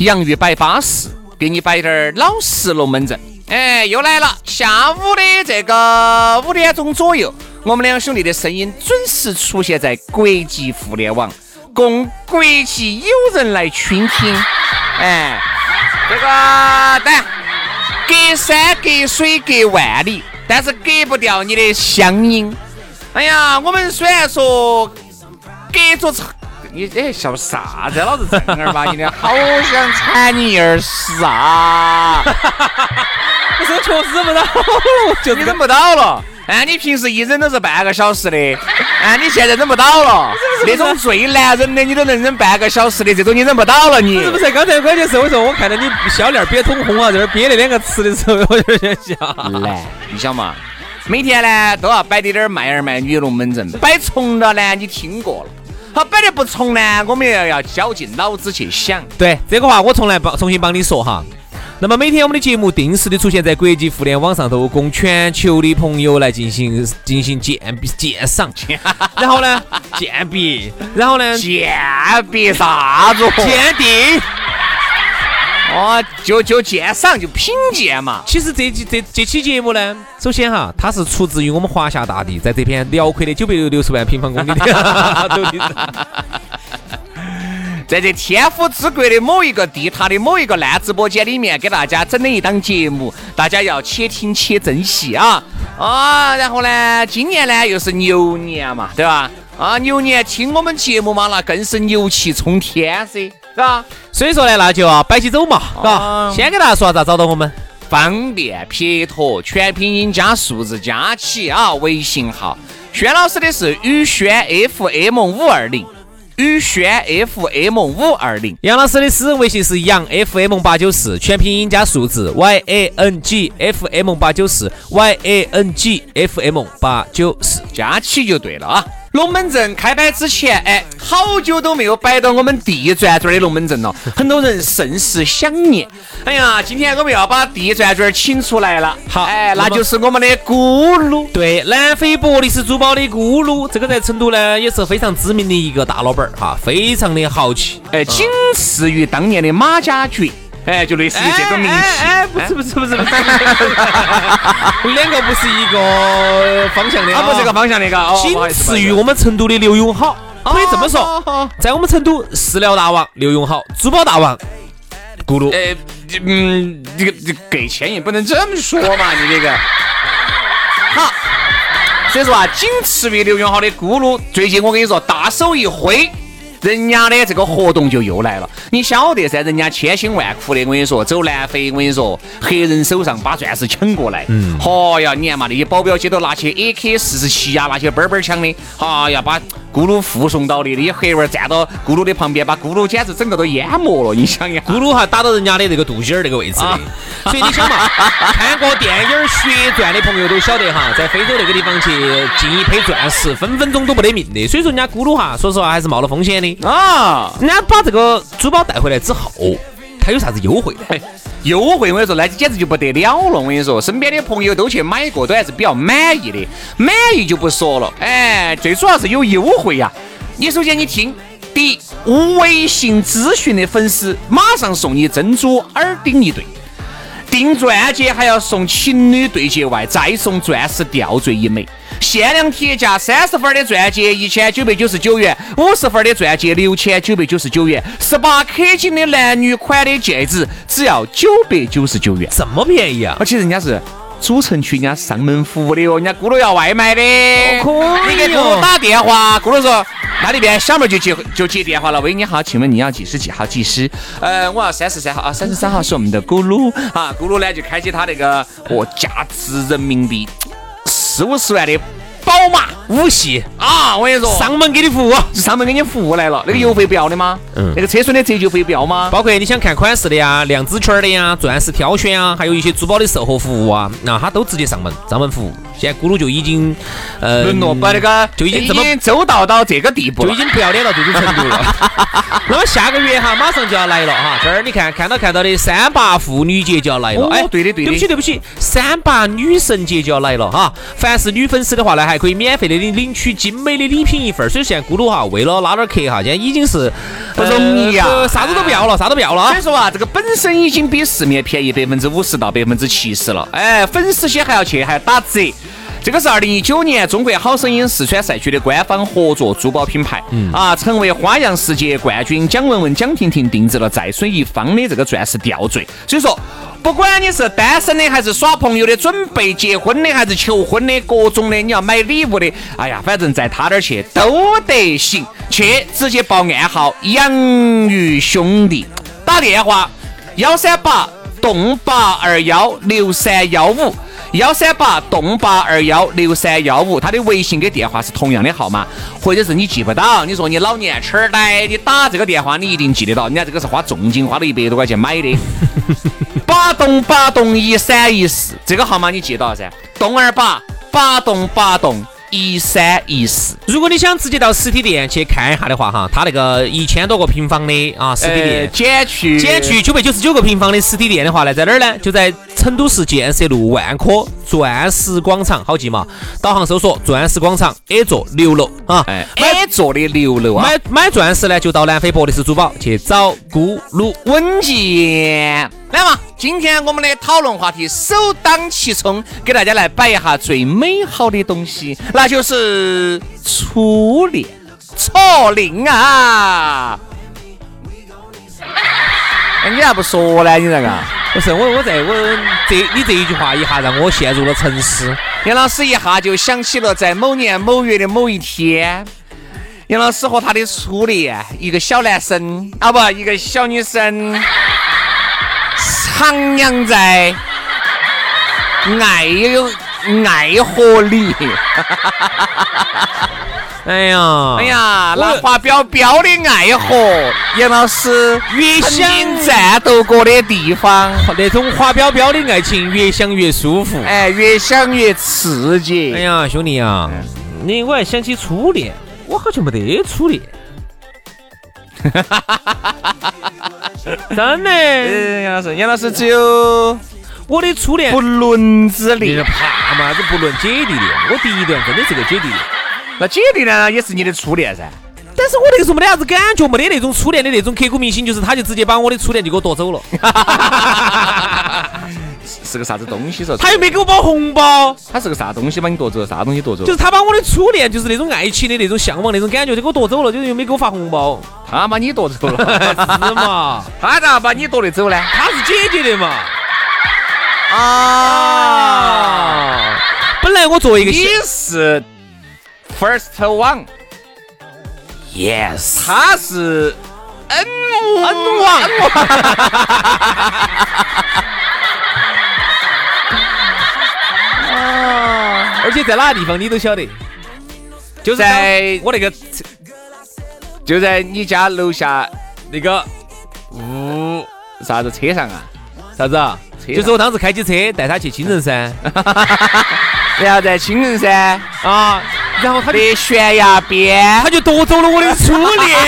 洋芋摆巴适，给你摆点儿老实龙门阵。哎，又来了，下午的这个五点钟左右，我们两兄弟的声音准时出现在国际互联网，供国际友人来倾听。哎，这个但隔山隔水隔万里，但是隔不掉你的乡音。哎呀，我们虽然说隔着。你这笑啥子？老子正儿八经的，好想铲你一屎啊！不是我确实忍不到，就你忍不到了。哎，你平时一忍都是半个小时的，哎，你现在忍不到了。那种最难忍的，你都能忍半个小时的，这种你忍不到了。你是不是？刚才关键是我说，我看到你小脸憋通红啊，在这憋那两个词的时候，我就在想，难，你想嘛？每天呢都要摆点点卖儿卖女龙门阵，摆重了呢，你听过了。好摆得不从呢，我们要要绞尽脑汁去想。对这个话，我从来帮重新帮你说哈。那么每天我们的节目定时的出现在国际互联网上头，供全球的朋友来进行进行鉴鉴赏。然后呢，鉴别，然后呢，鉴别啥子？鉴定。哦，就就鉴赏就品鉴嘛。其实这期这这期节目呢，首先哈，它是出自于我们华夏大地，在这片辽阔的九百六十万平方公里的 在这天府之国的某一个地塔的某一个烂直播间里面，给大家整的一档节目，大家要且听且珍惜啊啊！然后呢，今年呢又是牛年嘛，对吧？啊，牛年听我们节目嘛，那更是牛气冲天噻，是吧？所以说呢，那就要摆起走嘛，嘎。先给大家说下咋找到我们，方便撇脱，全拼音加数字加起啊，微信号。轩老师的是宇轩 FM 五二零，宇轩 FM 五二零。杨老师的私人微信是杨 FM 八九四，全拼音加数字 Y A N G F M 八九四，Y A N G F M 八九四，加起就对了啊。龙门阵开摆之前，哎，好久都没有摆到我们地转转的龙门阵了，很多人甚是想念。哎呀，今天我们要把地转转请出来了。好，哎，那就是我们的咕噜。对，南非伯利斯珠宝的咕噜，这个在成都呢也是非常知名的一个大老板儿哈，非常的豪气，哎，仅次于当年的马家爵。哎，就类似于这种名气。哎，不是不是不是不是，两个不是一个方向的，啊，不是一个方向的，个。仅次于我们成都的刘永好，可以这么说，在我们成都，饲料大王刘永好，珠宝大王咕噜。哎，嗯，这个这给钱也不能这么说嘛，你这个。好，所以说啊，仅次于刘永好的咕噜，最近我跟你说，大手一挥。人家的这个活动就又来了，你晓得噻？人家千辛万苦的，我跟你说，走南非，我跟你说，黑人手上把钻石抢过来。嗯。哦呀，你看嘛，那些保镖街都拿起 AK 四十七呀，那些奔奔枪的，哎呀，把咕噜护送到的，那些黑娃儿站到咕噜的旁边，把咕噜简直整个都淹没了。你想一下，咕噜还打到人家的这个肚脐儿那个位置的。所以你想嘛，看过电影《血钻》的朋友都晓得哈，在非洲那个地方去进一批钻石，分分钟都不得命的。所以说人家咕噜哈，说实话还是冒了风险的。啊，人家把这个珠宝带回来之后，它有啥子优惠呢？优惠我跟你说，那简直就不得了了。我跟你说，身边的朋友都去买过，都还是比较满意的。满意就不说了，哎，最主要是有优惠呀。你首先你听，第一，微信咨询的粉丝马上送你珍珠耳钉一对，订钻戒还要送情侣对戒外，再送钻石吊坠一枚。限量铁价三十分的钻戒一千九百九十九元，五十分的钻戒六千九百九十九元，十八 K 金的男女款的戒指只要九百九十九元，这么便宜啊！而且人家是。主城区人家上门服务的哦，人家咕噜要外卖的，可以你给咕噜打电话，咕噜说那里边小妹就接就接电话了，喂你好，请问你要几十几号技师？呃，我要三十三号啊，三十三号是我们的咕噜啊，咕噜呢就开启他那个哦价值人民币四五十万的。宝马五系啊！我跟你说，上门给你服务，上门给你服务来了。那个油费不要的吗？嗯。那个车损的折旧费不要吗？包括你想看款式的呀、量子圈的呀、钻石挑选啊，还有一些珠宝的售后服务啊，那他都直接上门上门服务。现在咕噜就已经呃沦落把那个就已经这么周到到这个地步，就已经不要脸到这种程度了。那么下个月哈，马上就要来了哈，这儿你看看到看到的三八妇女节就要来了。哎，对的对的。对不起对不起，三八女神节就要来了哈。凡是女粉丝的话呢，还可以免费的领领取精美的礼品一份。所以现在咕噜哈，为了拉点客哈，现在已经是不容易呀，啥子都不要了，啥都不要了。所以说啊，这个本身已经比市面便宜百分之五十到百分之七十了。哎，粉丝些还要去，还要打折。这个是二零一九年中国好声音四川赛区的官方合作珠宝品牌，啊，成为花样世界冠军蒋雯雯、蒋婷婷定制了在水一方的这个钻石吊坠。所以说，不管你是单身的，还是耍朋友的，准备结婚的，还是求婚的，各种的，你要买礼物的，哎呀，反正在他那儿去都得行。去直接报暗号“养鱼兄弟”，打电话幺三八栋八二幺六三幺五。幺三八洞八二幺六三幺五，他的微信跟电话是同样的号码，或者是你记不到，你说你老年痴呆，你打这个电话你一定记得到，人家这个是花重金花了一百多块钱买的。八栋八栋一三一四，这个号码你记到噻，栋二八八栋八栋。一三一四，如果你想直接到实体店去看一下的话，哈，它那个一千多个平方的啊，实体店减去减去九百九十九个平方的实体店的话呢，在哪儿呢？就在成都市建设路万科钻石广场，好记嘛？导航搜索钻石广场 A 座六楼啊，A 座的六楼啊。买买钻石呢，就到南非博利斯珠宝去找咕噜稳健。来嘛，今天我们的讨论话题首当其冲，给大家来摆一下最美好的东西，那就是初恋。初恋啊！哎你咋不说呢？你这个不是我，我在我这你这一句话一下让我陷入了沉思。杨老师一下就想起了在某年某月的某一天，杨老师和他的初恋，一个小男生啊，不，一个小女生。徜徉在爱有爱河里，哎呀，哎呀，那滑标标的爱河，杨老师越想战斗过的地方，那种花标标的爱情越想越舒服，哎，越想越刺激。哎呀，兄弟啊，你我还想起初恋，我好像没得初恋。真的，杨老师，杨老师只有我的初恋不伦之恋，怕嘛？这不伦姐弟恋，我第一段真的是个姐弟恋。那姐弟呢也是你的初恋噻？但是我那个时候没得啥子感觉，没得那种初恋的那种刻骨铭心，就是他就直接把我的初恋就给我夺走了。是个啥子东西？说他又没给我包红包，他是个啥东西把你夺走？啥东西夺走？就是他把我的初恋，就是那种爱情的那种向往那种感觉，就给我夺走了，就是又没给我发红包。他把你夺走了，是嘛？他咋把你夺得走呢？他是姐姐的嘛？啊！本来我作为一个你是 first one，yes，他是 n n one。而且在哪个地方你都晓得，就在我那个，就在你家楼下那个屋啥子车上啊？啥子啊？就是我当时开起车带他去青城山，然后在青城山。啊，然后他的悬崖边，他就夺走了我的初恋。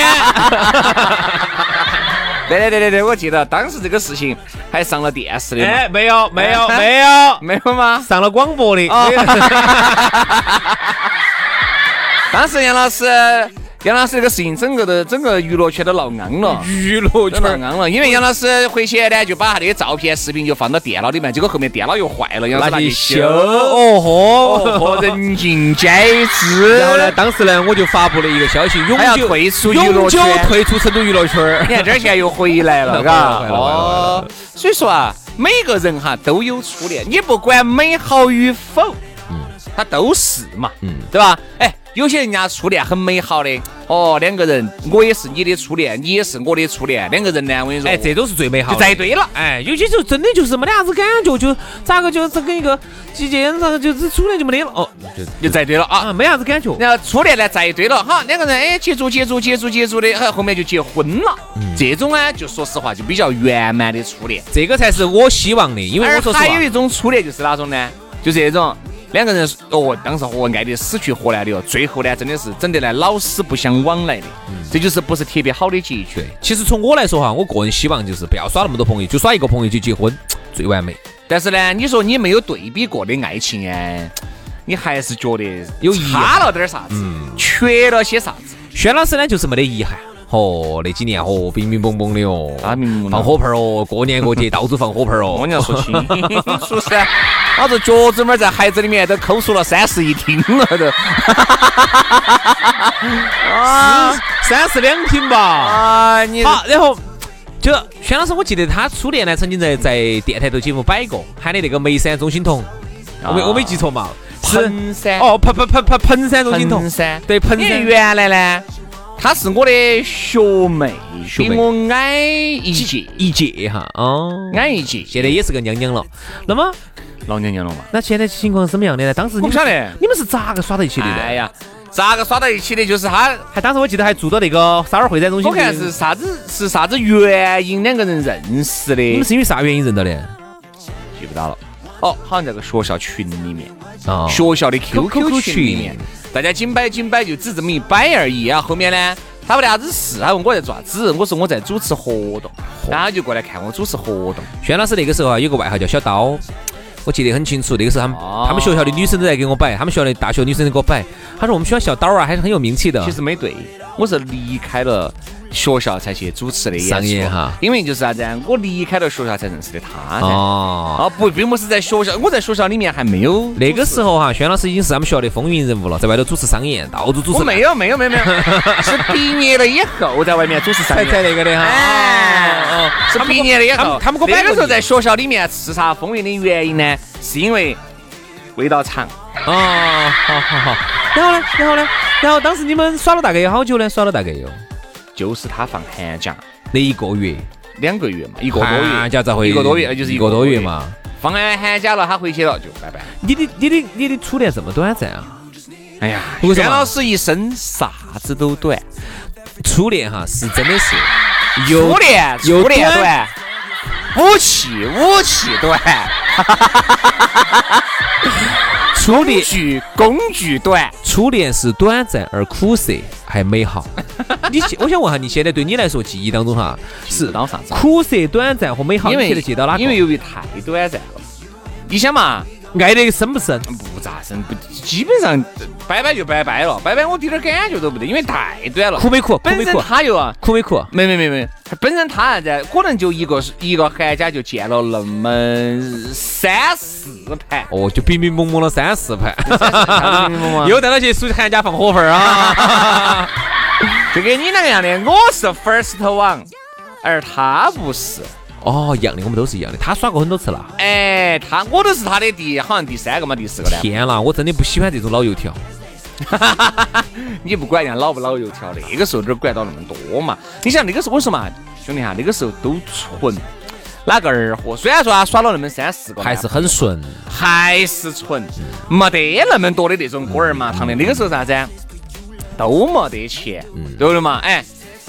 对对对对对，我记得当时这个事情还上了电视的。哎，没有没有没有没有吗？上了广播的。当时杨老师杨老师这个事情，整个的整个娱乐圈都闹昂了。娱乐圈闹昂了，因为杨老师回去呢，就把他那个照片、视频就放到电脑里面，结果后面电脑又坏了，杨老师拿去修。哦 哦豁，人尽皆知。然后呢，当时呢，我就发布了一个消息，永久退出娱乐永久圈退出成都娱乐圈。你 看这儿现在又回来了，嘎。哦，所以说啊，每个人哈都有初恋，你不管美好与否，嗯，他都是嘛，嗯，对吧？哎，有些人家初恋很美好的，哦，两个人，我也是你的初恋，你也是我的初恋，两个人呢，我跟你说，哎，这都是最美好就的。在对了。哎，有些时候真的就是没得啥子感觉，就咋个就这跟一个季节，然后就是初恋就没得了。哦，就就在对了啊，啊，没啥子感觉。然后初恋呢在对了，哈，两个人哎接触接触接触接触的，哎后面就结婚了。这种呢，就说实话就比较圆满的初恋。这个才是我希望的，因为我说实话还有，一种初恋就是哪种呢？就这种两个人哦，当时和爱的死去活来的哦，最后呢真的是整得来老死不相往来的，这就是不是特别好的结局。其实从我来说哈，我个人希望就是不要耍那么多朋友，就耍一个朋友就结婚，最完美。但是呢，你说你没有对比过的爱情哎，你还是觉得有差了点啥子，缺了些啥子。轩老师呢，就是没得遗憾。哦，那几年哦，冰冰蹦蹦的哦，放火炮儿哦，过年过节到处放火炮儿哦我跟。你要说清楚噻，老子脚趾拇儿在孩子里面都抠出了三室一厅了都。啊三室两厅吧。啊！你好，然后就轩老师，我记得他初恋呢，曾经在在电台头节目摆过，喊的那个眉山钟欣桐，我没我没记错嘛？是彭山哦，彭彭彭彭彭山钟欣桐彭，山，对彭。原来呢，她是我的学妹，学妹比我矮一届，一届哈，哦，矮一届，现在也是个娘娘了。那么，老娘娘了嘛。那现在情况是怎么样的呢？当时我不晓得你们是咋个耍到一起的呢？哎呀，咋个耍到一起的？就是她，还当时我记得还住到那个少儿会展中心。我看是啥子是啥子原因两个人认识的你们，是因为啥原因认到的？记不到了。哦，好像在个学校群里面。啊学校的 QQ 群里面，大家紧摆紧摆，就只这么一摆而已啊。后面呢，他没得啥子事，他问我在做啥子，我说我在主持活动，然后他就过来看我主持活动。轩老师那个时候啊，有个外号叫小刀，我记得很清楚。那个时候他们、哦他们学校的女生都在给我摆，他们学校的大学女生都给我摆。他说我们学校小刀啊，还是很有名气的。其实没对，我是离开了学校才去主持的演哈因为就是啥子啊，我离开了学校才认识的他噻。哦，啊不，并不是在学校，我在学校里面还没有那个时候哈，轩老师已经是他们学校的风云人物了，在外头主持商演，到处主持。我没有没有没有没有，是毕业了以后在外面主持商才演。才那个的哈。哎，哦是毕业了以后，他们我那个时候在学校里面叱咤风云的原因呢，是因为味道长。哦，好好好。然后呢，然后呢，然后当时你们耍了大概有好久呢？耍了大概有就是他放寒假那一个月，两个月嘛，一个多月，寒假咋会一个多月，那就是一个多月。嘛？放完寒假了，他回去了就拜拜。你的你的你的初恋这么短暂啊？哎呀，为什么轩老师一生啥子都短，初恋哈是真的是 初有恋有初恋短短，武器武器短，初恋具工具短。初恋是短暂而苦涩还美好。你现我想问下你现在对你来说记忆当中哈是到啥子？苦涩、短暂和美好，因为你记得记到哪个？因为由于太短暂了，你想嘛，爱得深不深？不咋深，不基本上拜拜就拜拜了，拜拜我滴点儿感觉都不得，因为太短了。苦没苦？苦本身？他又啊，苦没苦？没没没没，他本身他啥子，可能就一个一个寒假就见了那么三四盘。哦，就冰冰蒙蒙了三四盘，又带他去暑寒假放火盆儿啊！就跟你那个样的，我是 first one，而他不是。哦，一样的，我们都是一样的。他耍过很多次了。哎，他我都是他的第好像第三个嘛，第四个了。天啦，我真的不喜欢这种老油条。你不管人家老不老油条，那个时候哪儿管到那么多嘛？你想那个时候，我说嘛，兄弟哈，那个时候都纯，哪个儿货？虽然说他耍了那么三四个，还是很顺。还是纯，没得那么多的那种锅儿麻糖的。那个时候啥子啊？都没得钱，对不对嘛？哎，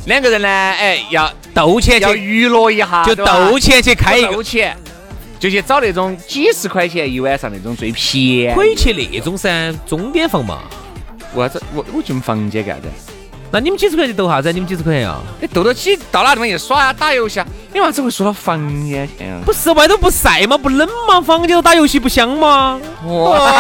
两个人呢，哎，要斗钱去，娱乐一下，就斗钱去开一个，斗钱，就去找那种几十块钱一晚上那种最便宜。可以去那种噻，钟点房嘛。为啥子？我我进房间干啥子？那你们几十块钱斗啥子？你们几十块钱啊？你斗到起到哪地方去耍啊、打游戏啊？你为啥子会说到房间去啊？不是外头不晒吗？不冷吗？房间头打游戏不香吗？哇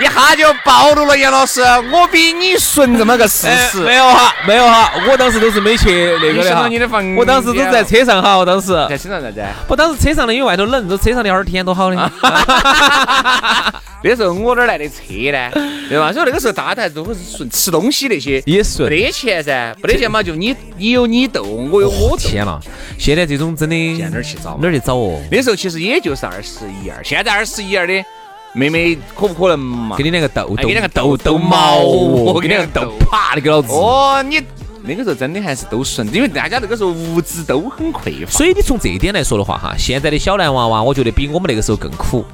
一下就暴露了，杨老师，我比你顺这么？个事实。没有哈，没有哈，我当时都是没去那个的哈。你的房间我当时都在车上哈，我当时在车上啥子？我当时车上的，因为外头冷，这车上聊会儿天多好的。那时候我哪来的车呢？对吧？所以那个时候大家还都是顺吃东西那些也顺，没得钱噻，没得钱嘛，就你你有你斗，我有我斗。天了，现在这种真的现在哪儿去找？哪儿去找哦？那时候其实也就是二十一二，现在二十一二的妹妹可不可能嘛？给你两个斗斗，给你两个斗斗毛，我给你两个斗，啪，你给老子！哦，你那个时候真的还是都顺，因为大家那个时候物资都很匮乏。所以你从这一点来说的话哈，现在的小男娃娃，我觉得比我们那个时候更苦。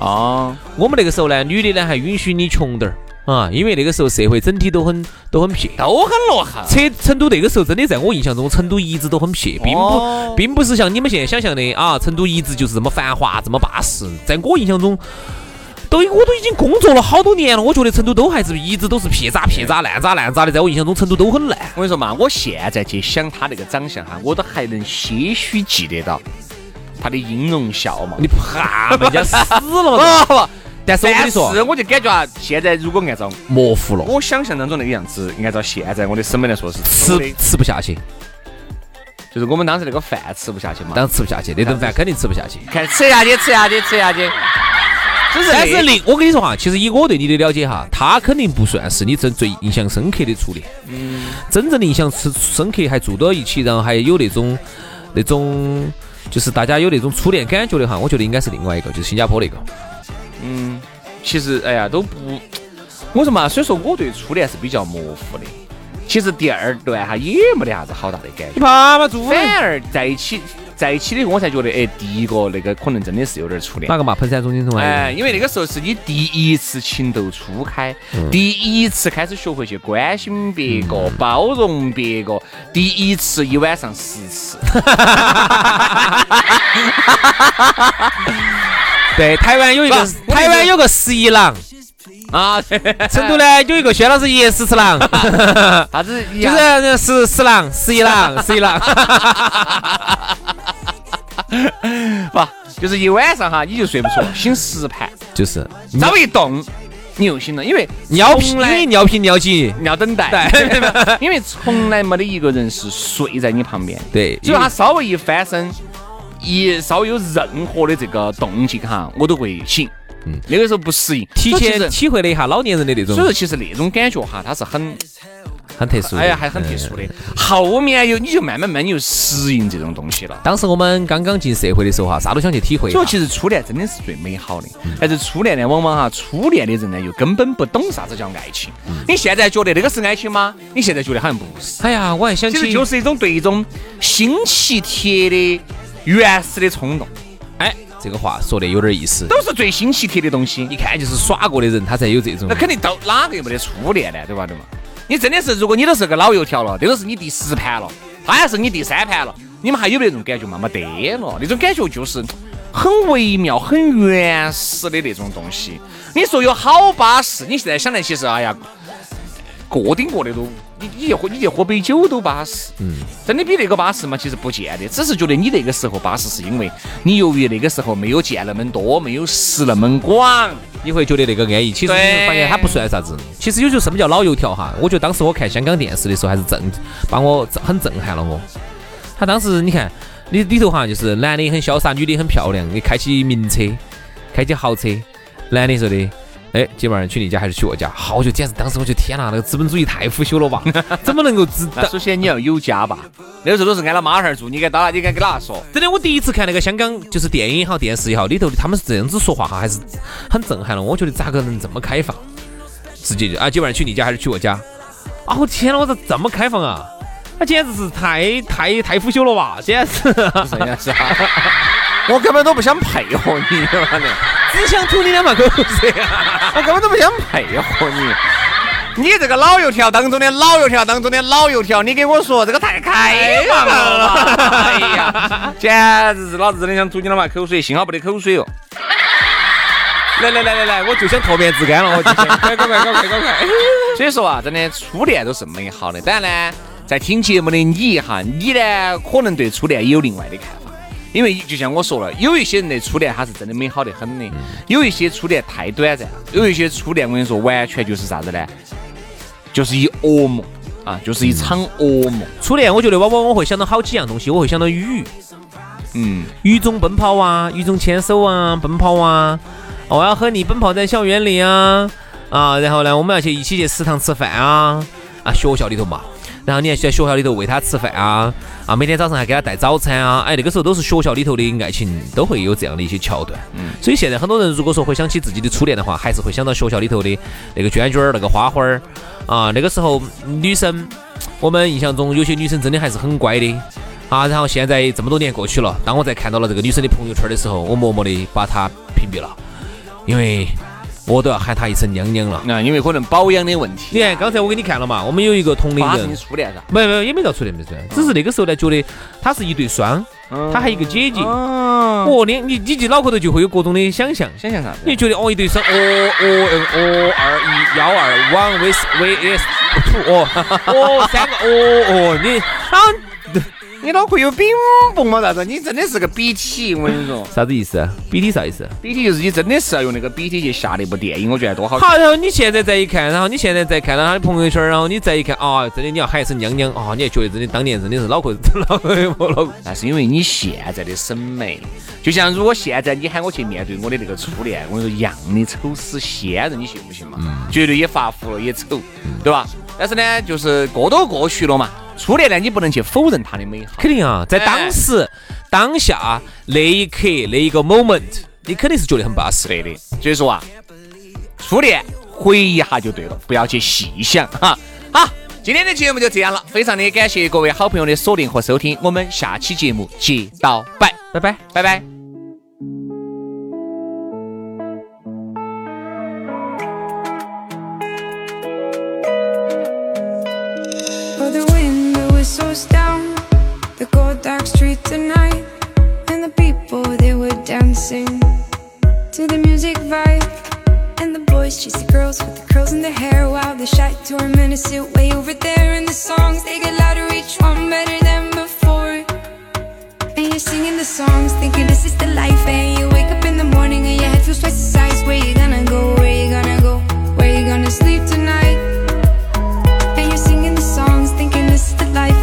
啊，我们那个时候呢，女的呢还允许你穷点儿啊，因为那个时候社会整体都很都很撇，都很落后。成成都那个时候真的在我印象中，成都一直都很撇，并不并不是像你们现在想象的啊，成都一直就是这么繁华这么巴适。在我印象中，都我都已经工作了好多年了，我觉得成都都还是一直都是撇渣撇渣烂渣烂渣的。在我印象中，成都都很烂。我跟你说嘛，我现在去想他那个长相哈，我都还能些许记得到他的音容笑貌。你怕人家死了嘛？但是我跟你说，是我就感觉啊，现在如果按照模糊了，我想象当中那个样子，按照现在我的审美来说是吃吃不下去，就是我们当时那个饭吃不下去嘛，当时吃不下去，那顿饭肯定吃不下去。看吃下去，吃下去，吃下去。就是但是另我跟你说哈，其实以我对你的了解哈，他肯定不算是你最最印象深刻的初恋。嗯。真正的印象深深刻还住到一起，然后还有那种那种，就是大家有那种初恋感觉的哈，我觉得应该是另外一个，就是新加坡那个。嗯，其实哎呀都不，我说嘛，所以说我对初恋是比较模糊的。其实第二段哈也没得啥子好大的感觉。你怕嘛？反而在一起在一起的我才觉得，哎，第一个那个可能真的是有点初恋。哪个嘛？彭山中心中哎，因为那个时候是你第一次情窦初开，第一次开始学会去关心别个、包容别个，第一次一晚上十次。对，台湾有一个，台湾有个十一郎啊，成都呢有一个薛老师也十次郎，啥子？就是十十郎，十一郎，十一郎，不，就是一晚上哈，你就睡不着，醒十盘，就是稍微一动，你又醒了，因为尿频，因为尿频尿急，尿等待，对，因为从来没得一个人是睡在你旁边，对，只要他稍微一翻身。一稍有任何的这个动静哈，我都会醒。嗯，那个时候不适应，提前体会了一下老年人的那种。所以说，其实那种感觉哈，它是很很特殊。哎呀，还很特殊的。后面又你就慢慢慢你就适应这种东西了。当时我们刚刚进社会的时候哈，啥都想去体会。所以其实初恋真的是最美好的。但是初恋呢，往往哈，初恋的人呢又根本不懂啥子叫爱情。你现在觉得那个是爱情吗？你现在觉得好像不是。哎呀，我还想起，就是一种对一种新奇特的。原始的冲动，哎，这个话说的有点意思，都是最新奇特的东西，一看就是耍过的人，他才有这种。那肯定都哪个又没得初恋呢？对吧？对嘛？你真的是，如果你都是个老油条了，这个是你第十盘了，他还是你第三盘了，你们还有没得那种感觉嘛？没得了，那种感觉就是很微妙、很原始的那种东西。你说有好巴适，你现在想来，其实哎呀。个顶个的都，你你去喝，你去喝杯酒都巴适。嗯，真的比那个巴适吗？其实不见得，只是觉得你那个时候巴适，是因为你由于那个时候没有见那么多，没有识那么广，你会觉得那个安逸。其实你会发现它不算啥子。其实有时候什么叫老油条哈？我觉得当时我看香港电视的时候，还是震，把我很震撼了我。他当时你看，里里头哈，就是男的很潇洒，女的很漂亮，你开起名车，开起豪车，男的说的。哎，今晚上去你家还是去我家？好，就简直当时我就天哪，那个资本主义太腐朽了吧？怎么能够知？首先你要有家吧？那个时候都是挨了妈孩儿住，你该打，你该给哪说？真的，我第一次看那个香港，就是电影也好，电视也好，里头的他们是这样子说话哈，还是很震撼了。我觉得咋个能这么开放？直接就啊，今晚上去你家还是去我家？啊，我天哪，我咋这么开放啊？那简直是太太太腐朽了吧？简直是 是啊！我根本都不想配合你，妈的！只想吐你两把口水，我根本都不想配合你。你这个老油条当中的老油条当中的老油条，你给我说这个太开放了，哎呀，简直是老子真的想吐你两把口水，幸好没得口水哦。来来来来来，我就想脱面自干了，我就想，快快快快快快快！所以说啊，真的初恋都是美好的。当然呢，在听节目的你哈，你呢可能对初恋也有另外的看法，因为就像我说了，有一些人的初恋他是真的美好的很的，有一些初恋太短暂了，有一些初恋我跟你说完全就是啥子呢？就是一噩梦啊，就是一场噩梦。初恋，我觉得往往我会想到好几样东西，我会想到雨，嗯，雨中奔跑啊，雨中牵手啊，奔跑啊，我要和你奔跑在校园里啊啊，然后呢，我们要去一起去食堂吃饭啊啊，学校里头嘛。然后你还在学校里头喂他吃饭啊啊，每天早上还给他带早餐啊，哎，那个时候都是学校里头的爱情，都会有这样的一些桥段。嗯，所以现在很多人如果说回想起自己的初恋的话，还是会想到学校里头的那个娟娟儿、那个花花儿啊。那个时候女生，我们印象中有些女生真的还是很乖的啊。然后现在这么多年过去了，当我在看到了这个女生的朋友圈的时候，我默默的把她屏蔽了，因为。我都要喊她一声娘娘了，啊因为可能保养的问题。你看刚才我给你看了嘛，我们有一个同龄人，初恋噻？没没也没到初恋没事，只是那个时候呢，觉得他是一对双，他还有一个姐姐。哦，你你你就脑壳头就会有各种的想象，想象啥？你觉得哦一对双，哦哦哦二一幺二 one v v s two 哦 哦三个哦哦你啊。你脑壳有饼蹦吗？啥子？你真的是个笔体，我跟你说。啥子意思？笔体啥意思？笔体就是你真的是要用那个笔体去下那部电影，我觉得多好。好，然后你现在再一看，然后你现在再看到他的朋友圈，然后你再一看，啊，真的你要喊一声娘娘啊，你还觉得真的当年真的是脑壳脑壳有脑壳。那是因为你现在的审美，就像如果现在你喊我去面对我的那个初恋，我跟你说一样的丑死仙人，你信不信嘛？绝对也发福了，也丑，对吧？但是呢，就是过都过去了嘛。初恋呢，你不能去否认它的美好。肯定啊，在当时、当下那一刻、那一个 moment，你肯定是觉得很巴适。对的，所以说啊，初恋回忆一下就对了，不要去细想哈。好，今天的节目就这样了，非常的感谢各位好朋友的锁定和收听，我们下期节目接到拜，拜拜，拜拜。To the music vibe. And the boys chase the girls with the curls in their hair while the shy tormentors sit way over there. And the songs they get louder, each one better than before. And you're singing the songs, thinking this is the life. And you wake up in the morning and your head feels twice the size. Where you gonna go? Where you gonna go? Where you gonna sleep tonight? And you're singing the songs, thinking this is the life.